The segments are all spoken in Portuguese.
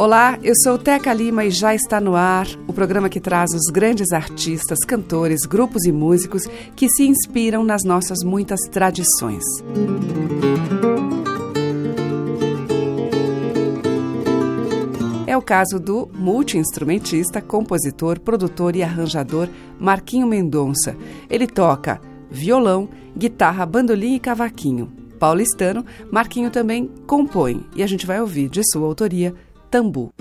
Olá, eu sou Teca Lima e já está no ar o programa que traz os grandes artistas, cantores, grupos e músicos que se inspiram nas nossas muitas tradições. É o caso do multiinstrumentista, compositor, produtor e arranjador Marquinho Mendonça. Ele toca violão, guitarra, bandolim e cavaquinho. Paulistano, Marquinho também compõe e a gente vai ouvir de sua autoria Tambu.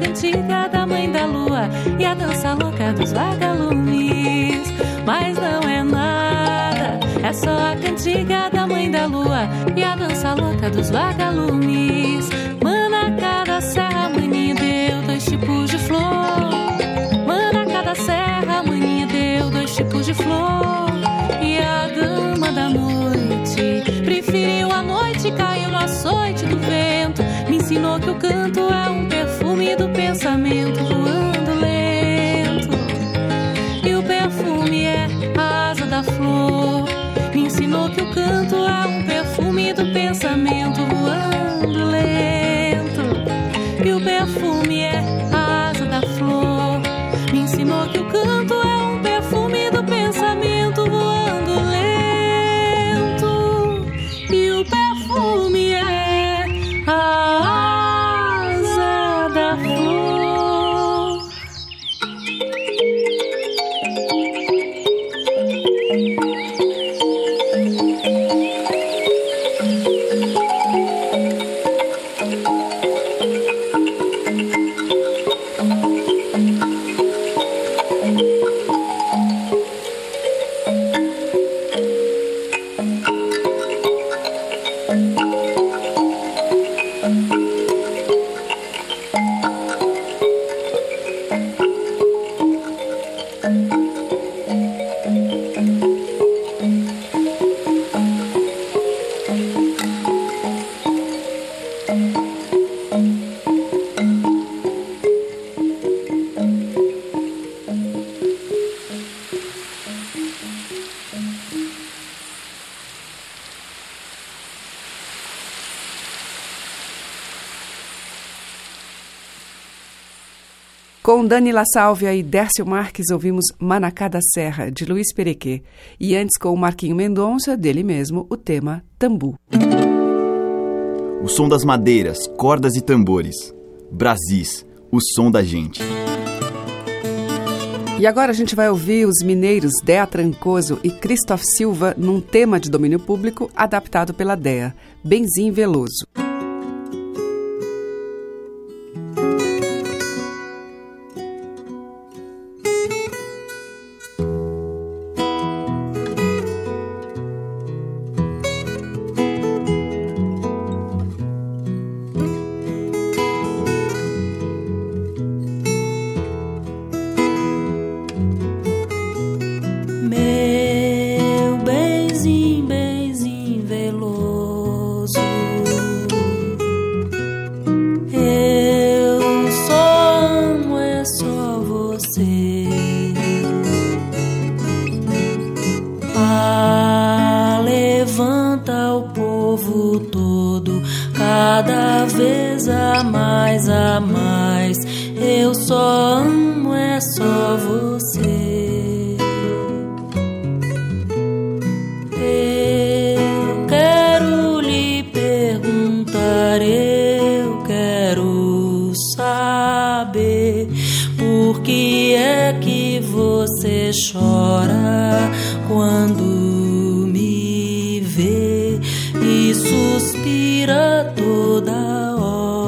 Cantiga da mãe da lua e a dança louca dos vagalumes. Mas não é nada, é só a cantiga da mãe da lua e a dança louca dos vagalumes. Com Dani La Sálvia e Dércio Marques ouvimos Manacá da Serra, de Luiz Perequê. E antes com o Marquinho Mendonça, dele mesmo, o tema Tambu. O som das madeiras, cordas e tambores. Brasis, o som da gente. E agora a gente vai ouvir os mineiros Dea Trancoso e Christoph Silva num tema de domínio público adaptado pela Dea, Benzim Veloso. Saber por que é que você chora quando me vê e suspira toda hora.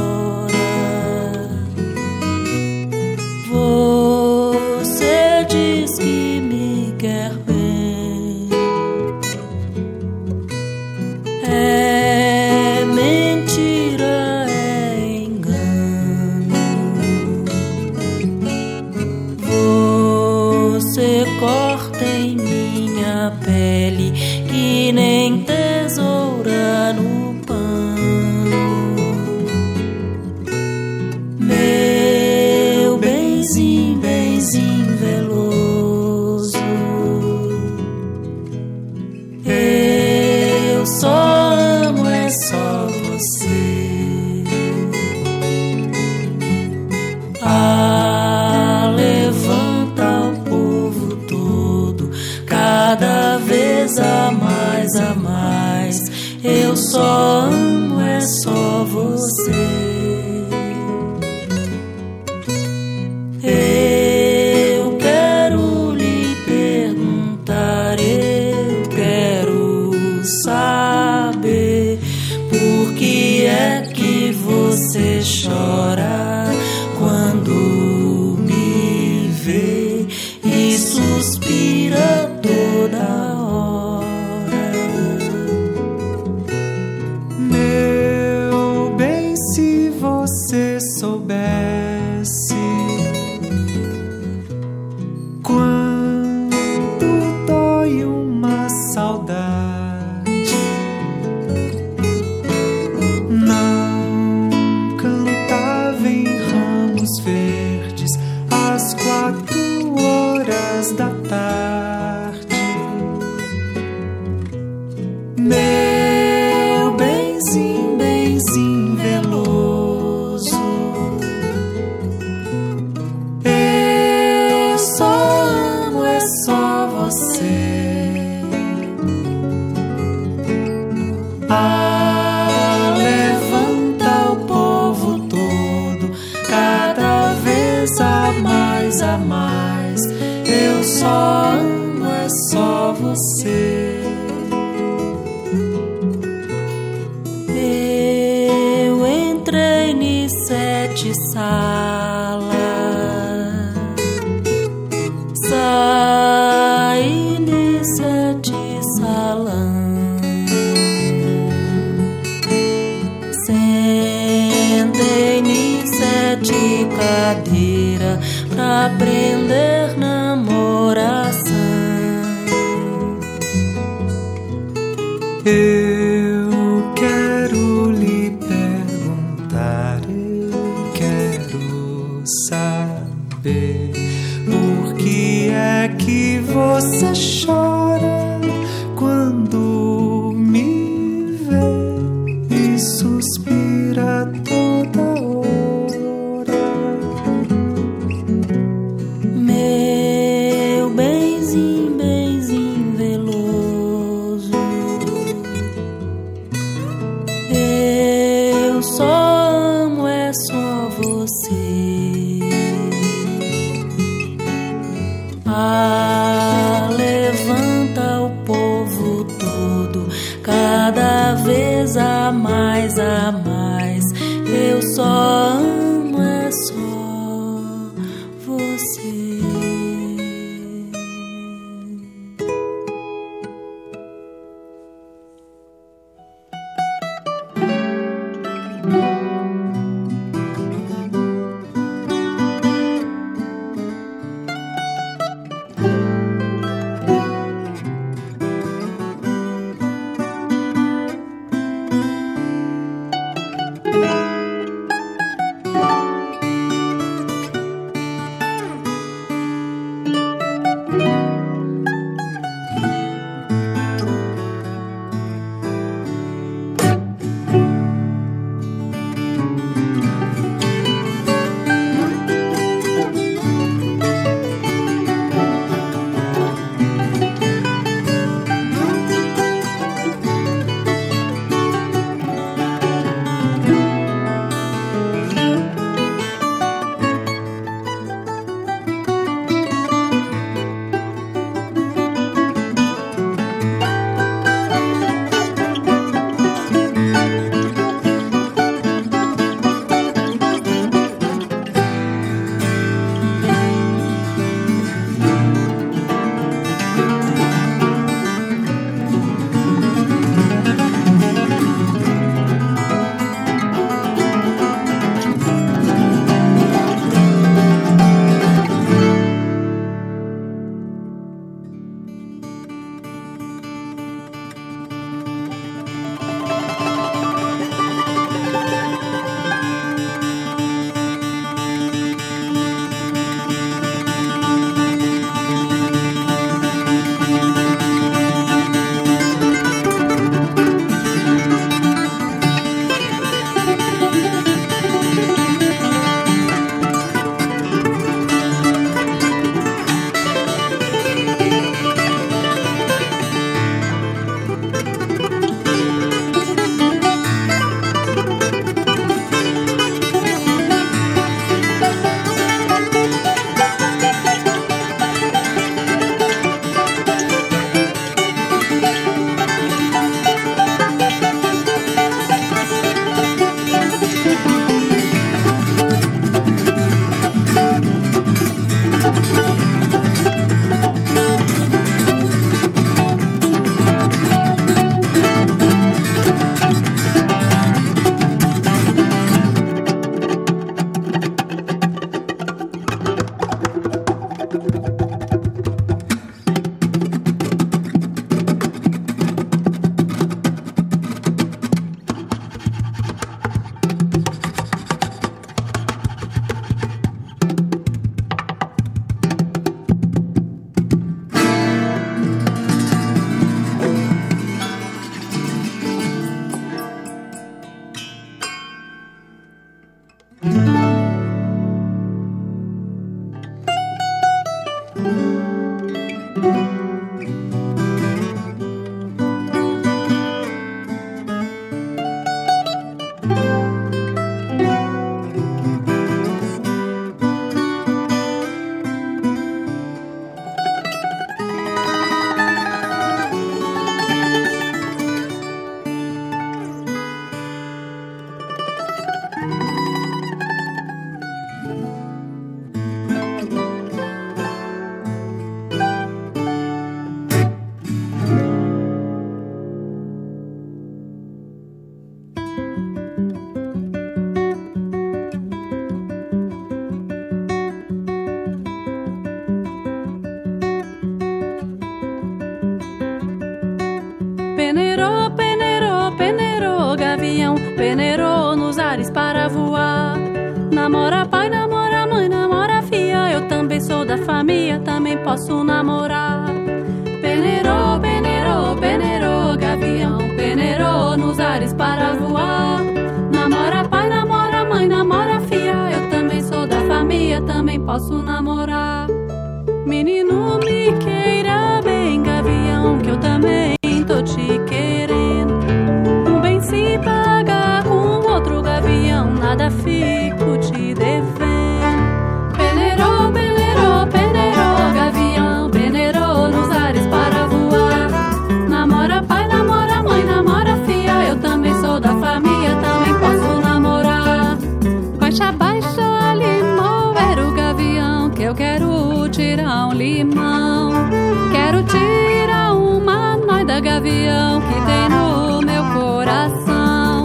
Gavião que tem no meu coração.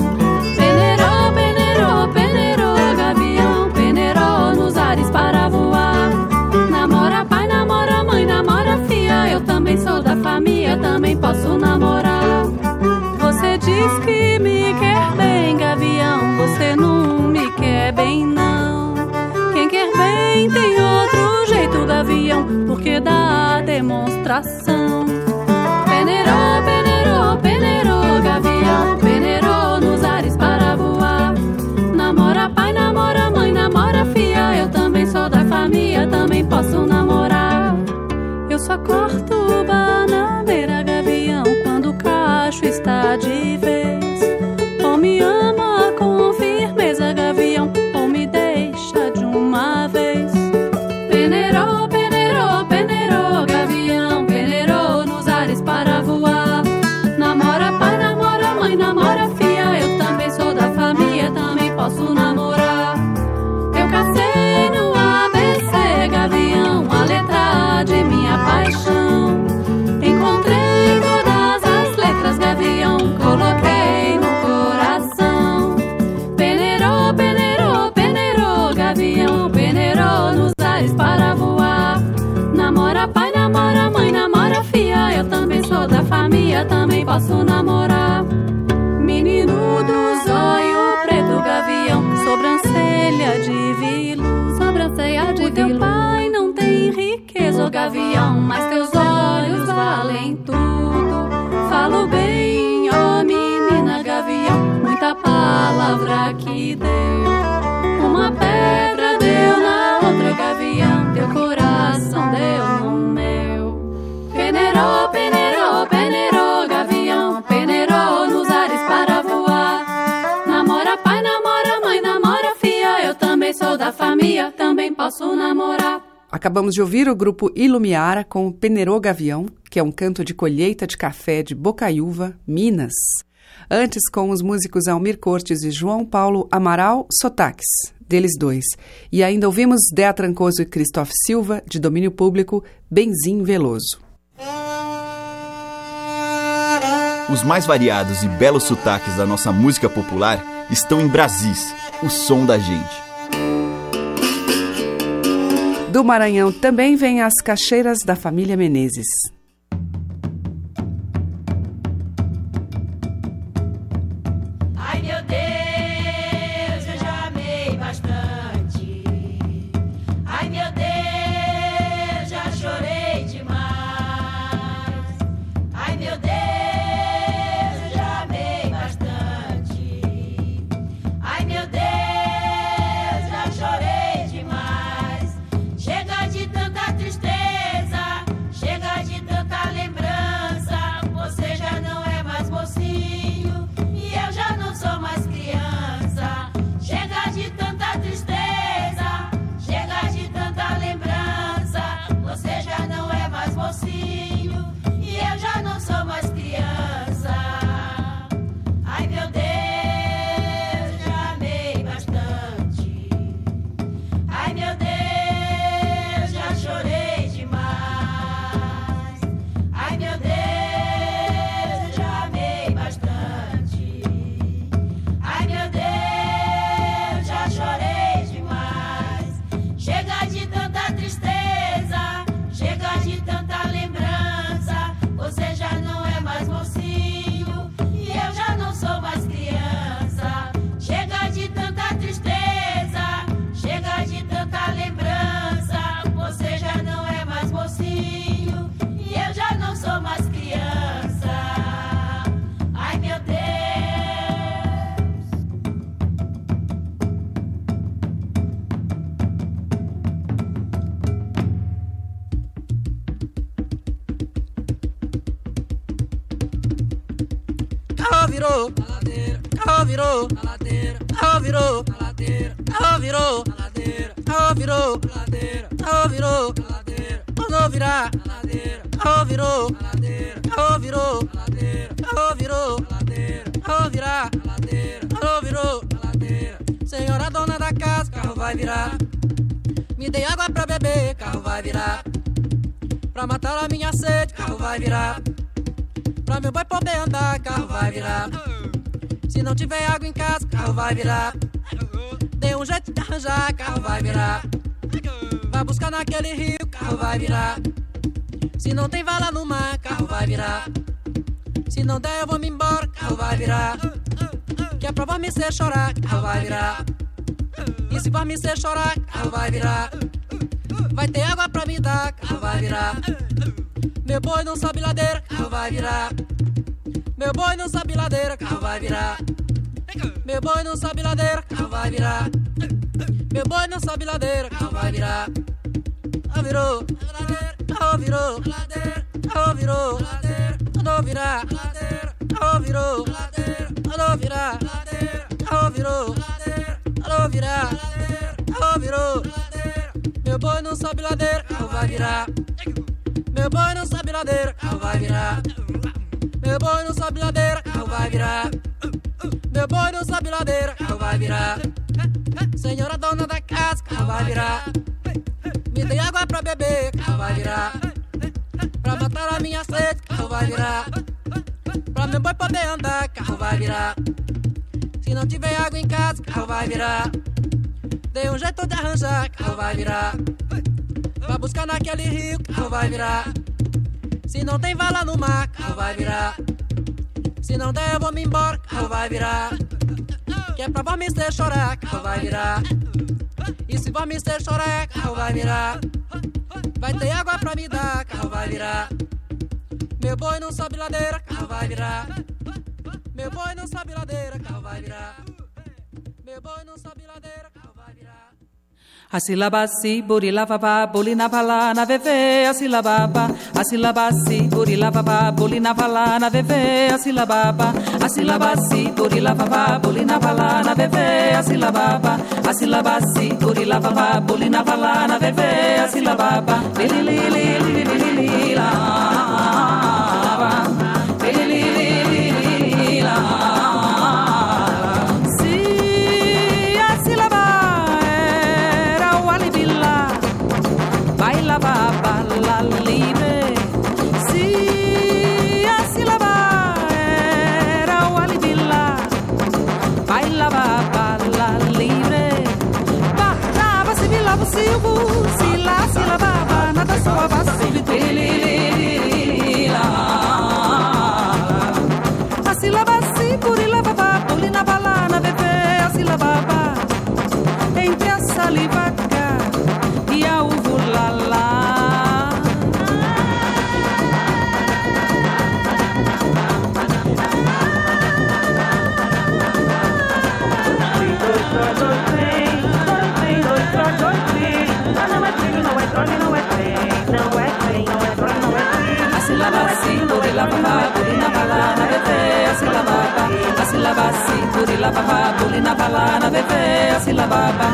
Peneirou, peneirou, peneirou, gavião, peneirou nos ares para voar. Namora pai, namora mãe, namora filha, eu também sou da família, também posso namorar. Você diz que me quer bem, gavião, você não me quer bem não. Quem quer bem tem outro jeito, gavião, porque dá demonstração. Peneirou, peneirou, peneirou, gavião, para voar. Namora pai, namora mãe, namora filha, eu também sou da família, também posso namorar. Menino do zóio preto, gavião, sobrancelha de vilo, sobrancelha de o teu pai não tem riqueza, ô gavião, mas teus olhos valem tudo. Falo bem, ó menina gavião, muita palavra que deu. Namorar. Acabamos de ouvir o grupo Ilumiara com o Penerô Gavião, que é um canto de colheita de café de Bocaiúva, Minas. Antes, com os músicos Almir Cortes e João Paulo Amaral Sotaques, deles dois. E ainda ouvimos Dea Trancoso e Christophe Silva, de domínio público, Benzim Veloso. Os mais variados e belos sotaques da nossa música popular estão em Brasis, o som da gente. Do Maranhão também vem as caixeiras da família Menezes. Vai virar, me dê água pra beber, carro vai virar, pra matar a minha sede, carro vai virar. Pra meu boy poder andar, carro vai virar. Se não tiver água em casa, carro vai virar. Dê um jeito de arranjar, carro vai virar. Vai buscar naquele rio, carro vai virar. Se não tem vala no mar, carro vai virar. Se não der, eu vou me embora, carro vai virar. Que é pra me ser chorar, carro vai virar. E se me ser chorar, carro vai virar. Vai ter água pra me dar, carro vai virar. Meu boi não sabe ladeira, carro vai virar. Meu boi não sabe ladeira, carro vai virar. Meu boi não sabe ladeira, carro vai virar. Meu boi não sabe ladeira, carro vai virar. Carro virou, carro virou, carro virou, carro virar, carro virou, carro virar, carro virou, carro virar, carro virou. Meu boi não sabe ladeira, carro vai virar. Meu boi não sabe ladeira, carro vai virar. Meu boi não sabe ladeira, carro vai virar. Meu boi não sabe ladeira, carro vai virar. Senhora dona da casa, carro vai virar. Me dê água pra beber, carro vai virar. Pra matar a minha sede, carro vai virar. Pra meu boi poder andar, carro vai virar. Se não tiver água em casa, carro vai virar. Dê um jeito de arranjar, carro vai virar. Vai buscar naquele rio, carro vai virar. Se não tem vala no mar, carro vai virar. Se não der, eu vou me embora, carro vai virar. Que é pra vó me chorar, carro vai virar. E se vó me chorar, carro vai virar. Vai ter água pra me dar, carro vai virar. Meu boi não sobe ladeira, carro vai virar. Meu boi não sobe ladeira, carro vai virar. Meu boi não sobe ladeira, carro vai virar. Asilabasi, burilababa, bulinabala, na veve, asilababa. Asilabasi, burilababa, bulinabala, na veve, asilababa. Asilabasi, burilababa, bulinabala, na veve, asilababa. Asilabasi, burilababa, bulinabala, na veve, asilababa. Lililililililila. Se silvo, se lá, se lavava, nada soava, súbito. la paha bulina bala na vete asila baba asila basi kurila paha bulina bala na vete asila baba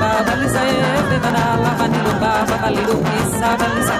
baba lisa e vevana la hanilu baba balilu isa balisa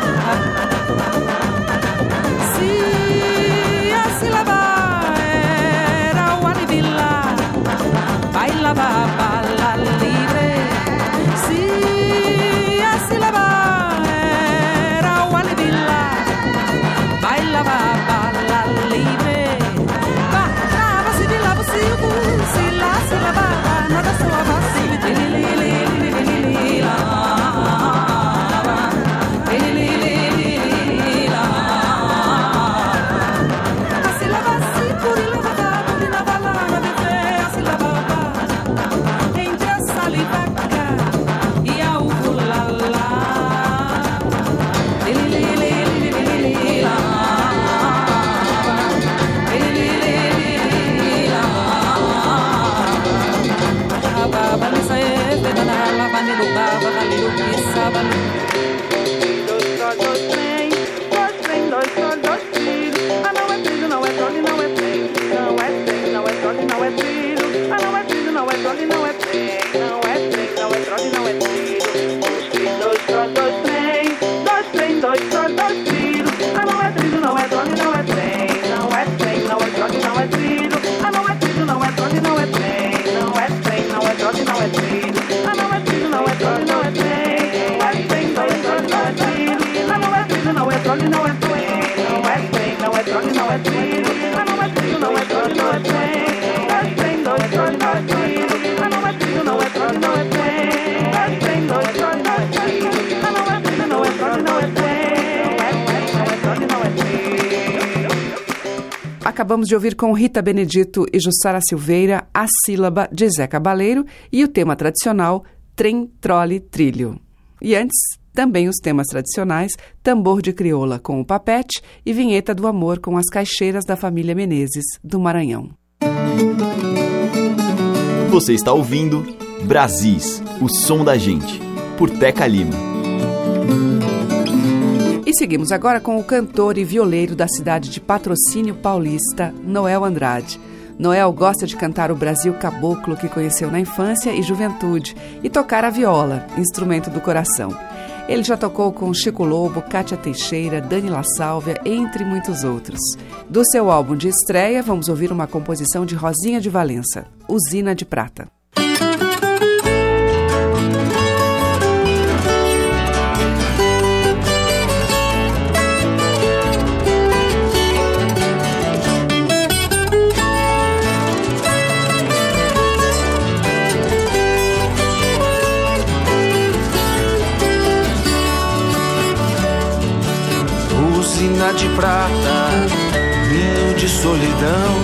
Acabamos de ouvir com Rita Benedito e Jussara Silveira a sílaba de Zé Cabaleiro e o tema tradicional Trem, Trole, Trilho. E antes, também os temas tradicionais Tambor de Crioula com o Papete e Vinheta do Amor com as Caixeiras da família Menezes, do Maranhão. Você está ouvindo Brasis, o som da gente, por Teca Lima. E seguimos agora com o cantor e violeiro da cidade de Patrocínio Paulista, Noel Andrade. Noel gosta de cantar o Brasil caboclo que conheceu na infância e juventude e tocar a viola, instrumento do coração. Ele já tocou com Chico Lobo, Cátia Teixeira, Dani La Sálvia, entre muitos outros. Do seu álbum de estreia, vamos ouvir uma composição de Rosinha de Valença, Usina de Prata. Usina de prata, ninho de solidão.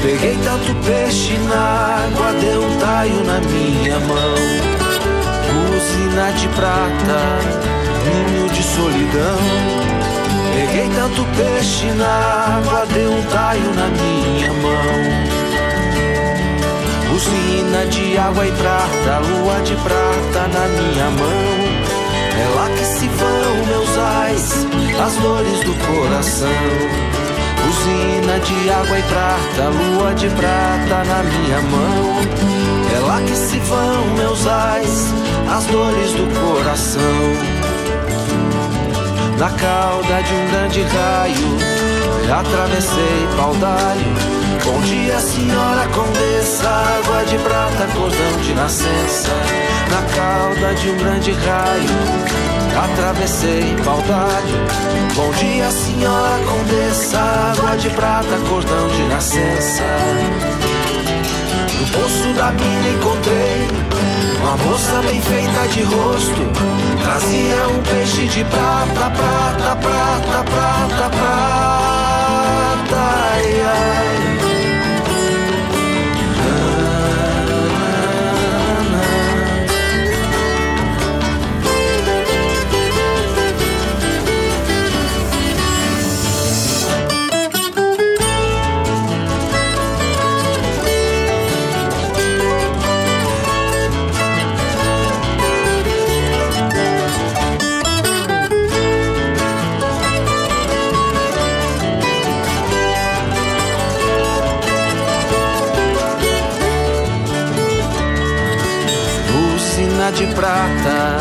Peguei tanto peixe na água, deu um taio na minha mão. Usina de prata, ninho de solidão. Peguei tanto peixe na água, deu um taio na minha mão. Usina de água e prata, lua de prata na minha mão. É lá que se vão meus ais, as dores do coração. Usina de água e prata, lua de prata na minha mão. É lá que se vão meus ais, as dores do coração. Na cauda de um grande raio, atravessei paudalho. Bom dia, senhora condessa, água de prata, cordão de nascença. Na cauda de um grande raio, atravessei paudalho. Bom dia, senhora condessa, água de prata, cordão de nascença. No poço da mina encontrei uma moça bem feita de rosto. Trazia um peixe de prata, prata, prata, prata, prata. Prata,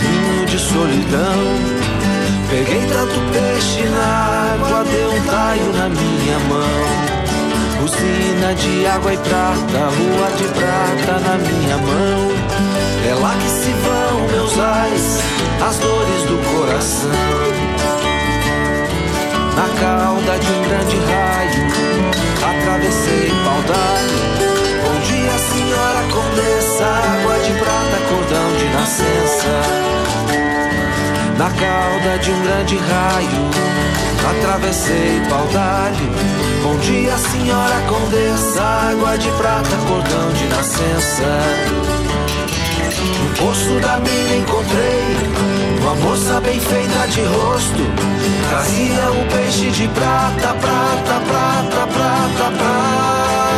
vinho de solidão. Peguei tanto peixe na água, deu um taio na minha mão. Usina de água e prata, lua de prata na minha mão. É lá que se vão meus ais, as dores do coração. Na cauda de um cauda de um grande raio, atravessei paudalho. Bom dia, senhora condessa, água de prata, cordão de nascença. No poço da mina encontrei uma moça bem feita de rosto. Trazia um peixe de prata, prata, prata, prata, prata.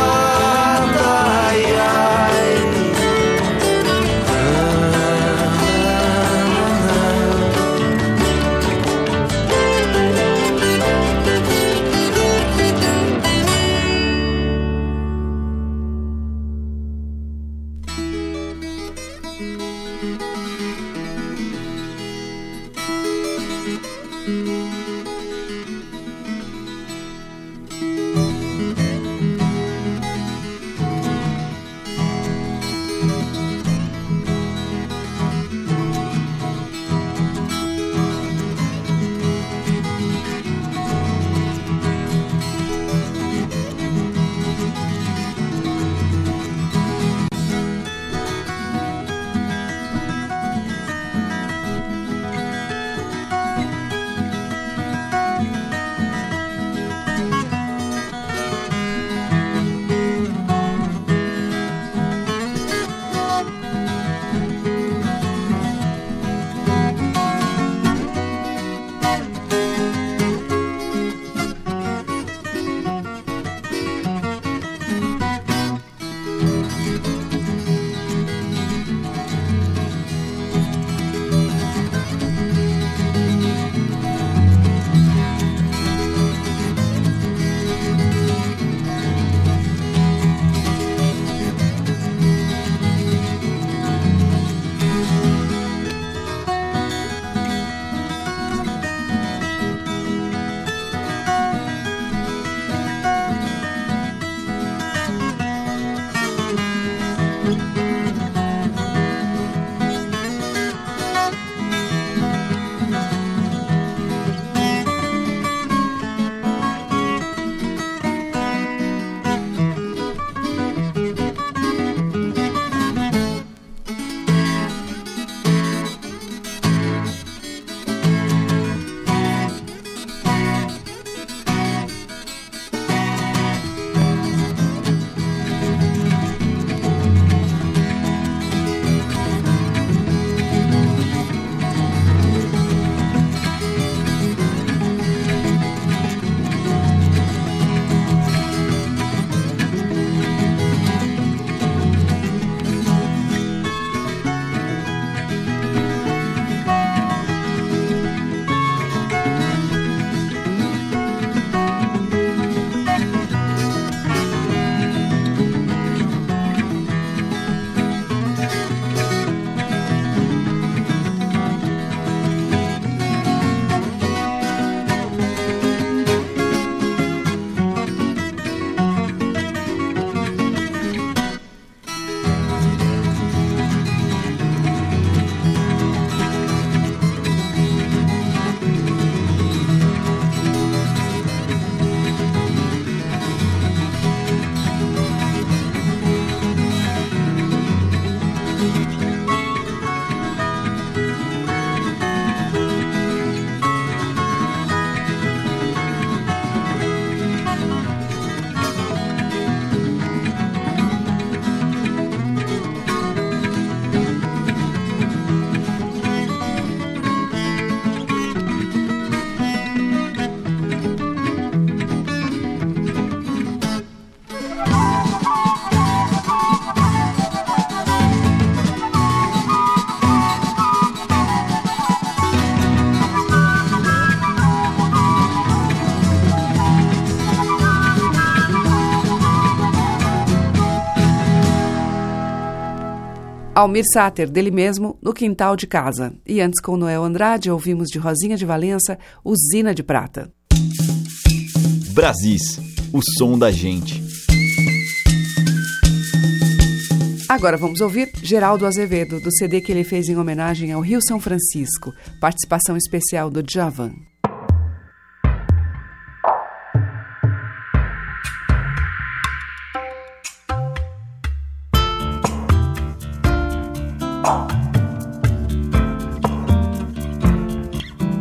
Almir Sater, dele mesmo, no quintal de casa. E antes com Noel Andrade, ouvimos de Rosinha de Valença, Usina de Prata. Brasis, o som da gente. Agora vamos ouvir Geraldo Azevedo, do CD que ele fez em homenagem ao Rio São Francisco, participação especial do Javan.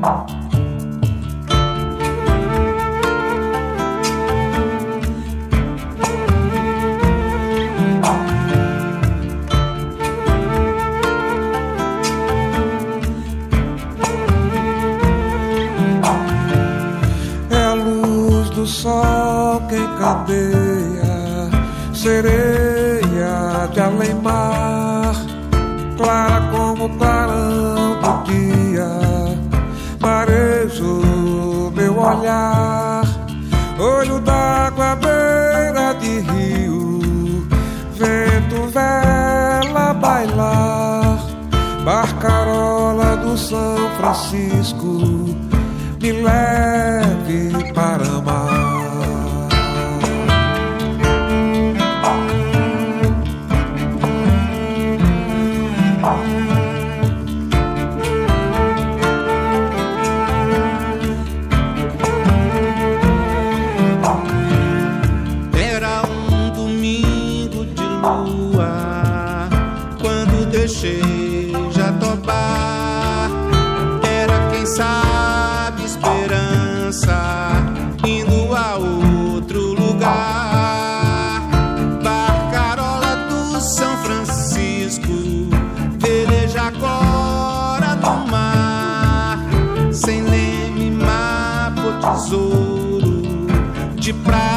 É a luz do sol que cadeia sereia Francisco, me leve de prata.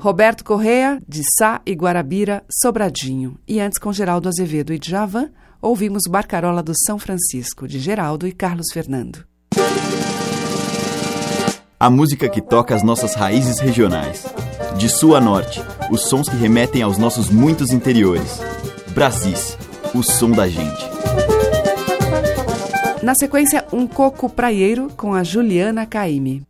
Roberto Correa, de Sá e Guarabira, Sobradinho. E antes, com Geraldo Azevedo e Djavan, ouvimos Barcarola do São Francisco, de Geraldo e Carlos Fernando. A música que toca as nossas raízes regionais. De sul a norte, os sons que remetem aos nossos muitos interiores. Brasis, o som da gente. Na sequência, um coco praieiro com a Juliana Caime.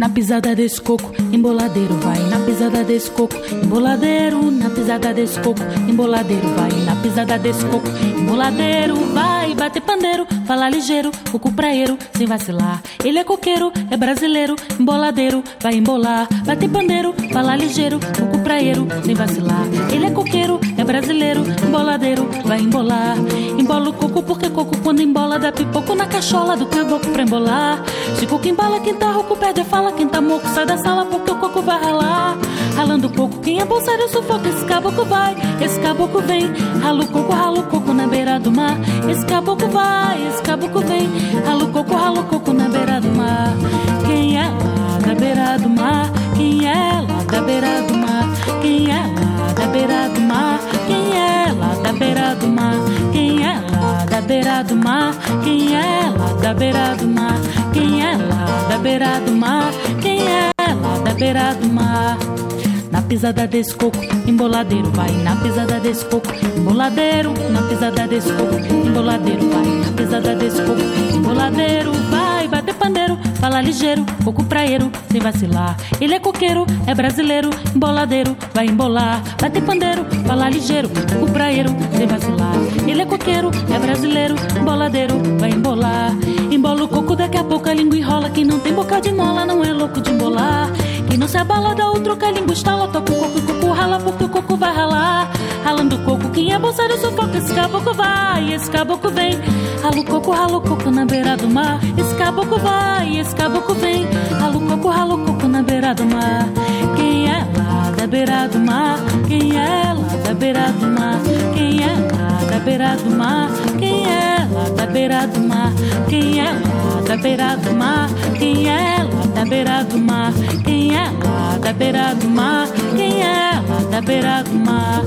Na pisada desse coco, emboladeiro vai. Na pisada desse coco, emboladeiro. Na pisada desse coco, emboladeiro vai. Na pisada desse coco, emboladeiro vai. Bater pandeiro, falar ligeiro, coco praeiro, sem vacilar. Ele é coqueiro, é brasileiro, emboladeiro, vai embolar. Bater pandeiro, falar ligeiro, coco praeiro, sem vacilar. Ele é coqueiro, brasileiro, emboladeiro, vai embolar. Embola o coco porque coco quando embola dá pipoco na cachola do caboclo pra embolar. Se coco embola, quem tá rouco perde a fala. Quem tá moco sai da sala porque o coco vai ralar. Ralando o coco, quem é bolsário sufoca. Esse caboclo vai, esse caboclo vem. Rala o coco, rala o coco na beira do mar. Esse caboclo vai, esse caboclo vem. Rala o coco, rala o coco na beira do mar. Quem é lá da beira do mar? Quem é lá da beira do mar? Quem é lá da beira do mar? Quem é lá da beira do mar? Quem é lá da beira do mar? Quem é lá da beira do mar? Quem é lá da beira do mar? Quem é lá da beira do mar? Na pisada desse coco, emboladeiro vai. Na pisada desse coco, emboladeiro. Na pisada desse coco, emboladeiro vai. Na pisada desse coco, emboladeiro vai. Bater pandeiro, fala ligeiro, coco praeiro, sem vacilar. Ele é coqueiro, é brasileiro, emboladeiro, vai embolar. Bater pandeiro, fala ligeiro, coco praeiro, sem vacilar. Ele é coqueiro, é brasileiro, emboladeiro, vai embolar. Embola o coco, daqui a pouco a língua enrola. Quem não tem boca de mola não é louco de embolar. Quem não se abala dá outro que a língua estala. Toca o coco e o coco rala porque o coco vai ralar. Ralando o coco, quem é bolsário sufoca. Esse caboclo vai, esse caboclo vem. Rala o coco, rala o coco na beira do mar. Esse caboclo vai, esse caboclo vem. Rala o coco, rala o coco na beira do mar. Quem é lá da beira do mar? Quem é lá da beira do mar? Quem é lá da beira do mar? Quem é lá da beira do mar? Quem é lá da beira do mar? Quem é lá da beira do mar? Quem é lá da beira do mar? Quem é lá da beira do mar?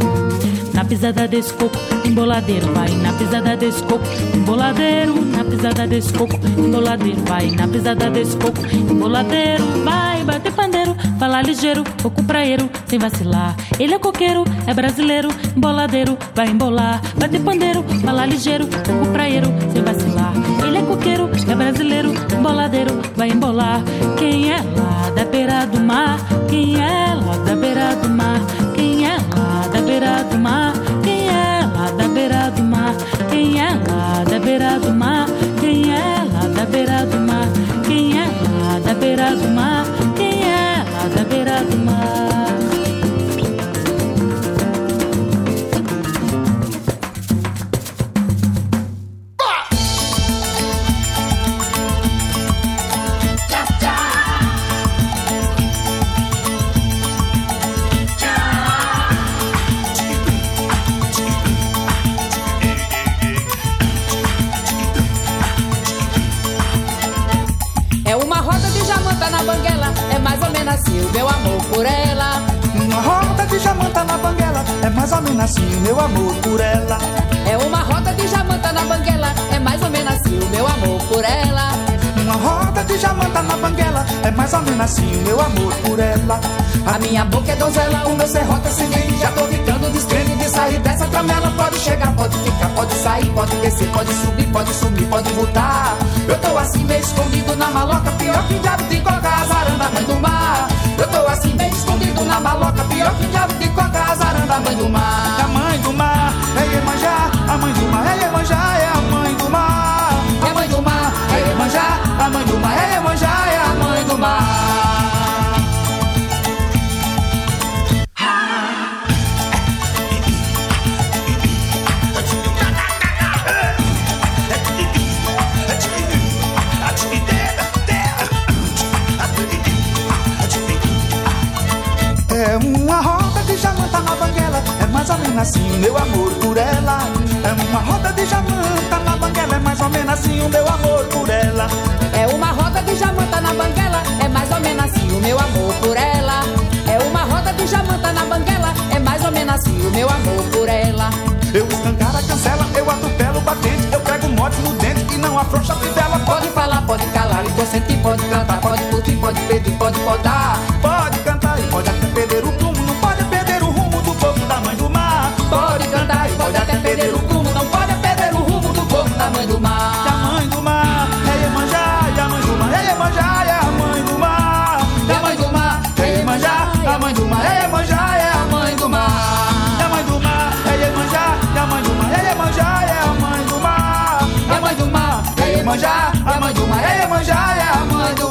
Pisada desse coco, emboladeiro vai. Na pisada desse coco, emboladeiro. Na pisada desse coco, emboladeiro vai. Na pisada desse coco, emboladeiro vai. Bater pandeiro, falar ligeiro, coco praeiro, sem vacilar. Ele é coqueiro, é brasileiro, emboladeiro, vai embolar. Bater pandeiro, falar ligeiro, coco praeiro, sem vacilar. Ele é coqueiro, é brasileiro, emboladeiro, vai embolar. Quem é lá da beira do mar? Quem é lá da beira do mar? Beira do mar? Quem é lá da beira do mar? Quem é lá da beira do mar? Quem é lá da beira do mar? Quem é lá da beira do mar? Quem é lá da beira do mar? Meu amor por ela. Uma roda de jamanta na banguela, é mais ou menos assim o meu amor por ela. É uma roda de jamanta na banguela, é mais ou menos assim o meu amor por ela. Uma roda de jamanta na banguela, é mais ou menos assim o meu amor por ela. A minha boca é donzela, o meu serrote é semente. Já tô ficando descrente de sair dessa tramela. Pode chegar, pode ficar, pode sair, pode descer, pode subir, pode sumir, pode voltar. Eu tô assim meio escondido na maloca, pior que diabo de coca, azaranda, mãe do mar. Tô assim meio escondido na maloca, pior que diabo de coca, azaranda, mãe do mar. A mãe do mar é Iemanjá, a mãe do mar é Iemanjá, é a mãe do mar. É mãe do mar, é Iemanjá, a mãe do mar assim o meu amor por ela. É uma roda de jamanta na banguela, é mais ou menos assim o meu amor por ela. É uma roda de jamanta na banguela, é mais ou menos assim o meu amor por ela. É uma roda de jamanta na banguela, é mais ou menos assim o meu amor por ela. Eu escancara, cancela, eu atropelo batente, eu pego mote no dente e não afrouxa a fivela. Pode falar, pode calar, então e pode cantar, pode curtir, pode pedir, pode, pode A mãe do mar é Iemanjá, é a mãe do.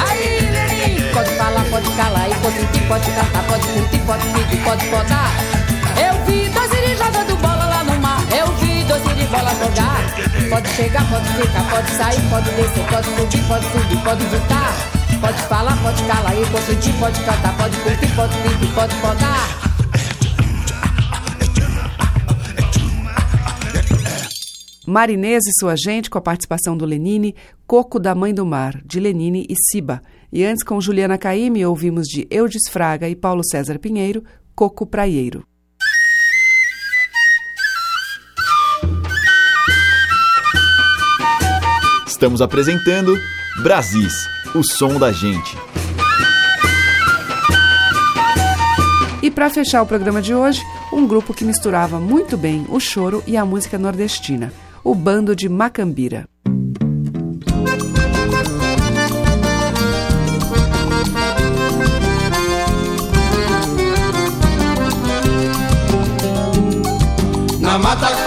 Aí, pode falar, pode calar, e consentir, pode cantar, pode curtir, pode pedir, pode podar. Chegar, pode ficar, pode sair, pode descer, pode subir, pode subir, pode voltar. Pode falar, pode calar, e consentir, pode cantar, pode curtir, pode pedir, pode podar. Marinês e sua gente, com a participação do Lenine, Coco da Mãe do Mar, de Lenine e Siba. E antes, com Juliana Caime, ouvimos de Eudes Fraga e Paulo César Pinheiro, Coco Praieiro. Estamos apresentando Brasis, o som da gente. E para fechar o programa de hoje, um grupo que misturava muito bem o choro e a música nordestina, o Bando de Macambira. Na mata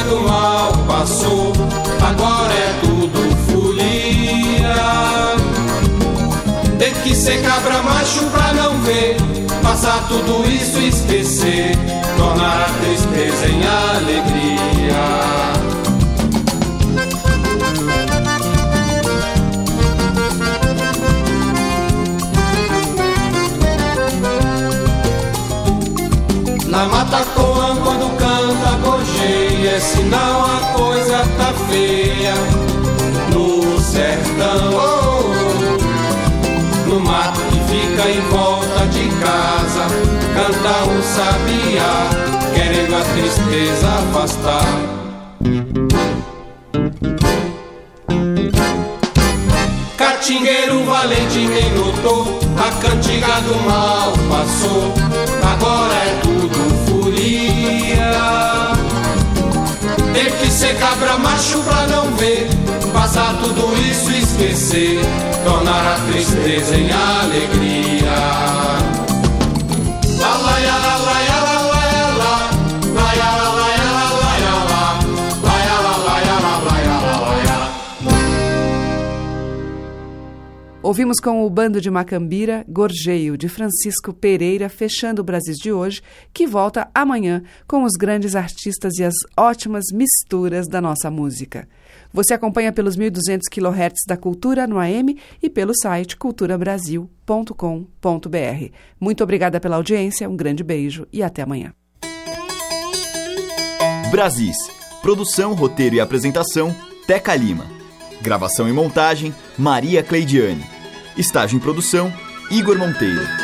do mal passou Agora é tudo folia. Tem que ser cabra macho pra não ver Passar tudo isso e esquecer Tornar a tristeza em alegria. Na mata coam sinal a coisa tá feia. No sertão oh, No mato que fica em volta de casa Canta o sabiá Querendo a tristeza afastar. Catingueiro valente quem lutou A cantiga do mal passou. Agora é tudo Tem que ser cabra macho pra não ver Passar tudo isso e esquecer Tornar a tristeza em alegria Ouvimos com o bando de Macambira, Gorjeio, de Francisco Pereira, fechando o Brasil de hoje, que volta amanhã com os grandes artistas e as ótimas misturas da nossa música. Você acompanha pelos 1.200 kHz da Cultura no AM e pelo site culturabrasil.com.br. Muito obrigada pela audiência, um grande beijo e até amanhã. Brasis. Produção, roteiro e apresentação, Teca Lima. Gravação e montagem, Maria Cleidiane. Estágio em produção, Igor Monteiro.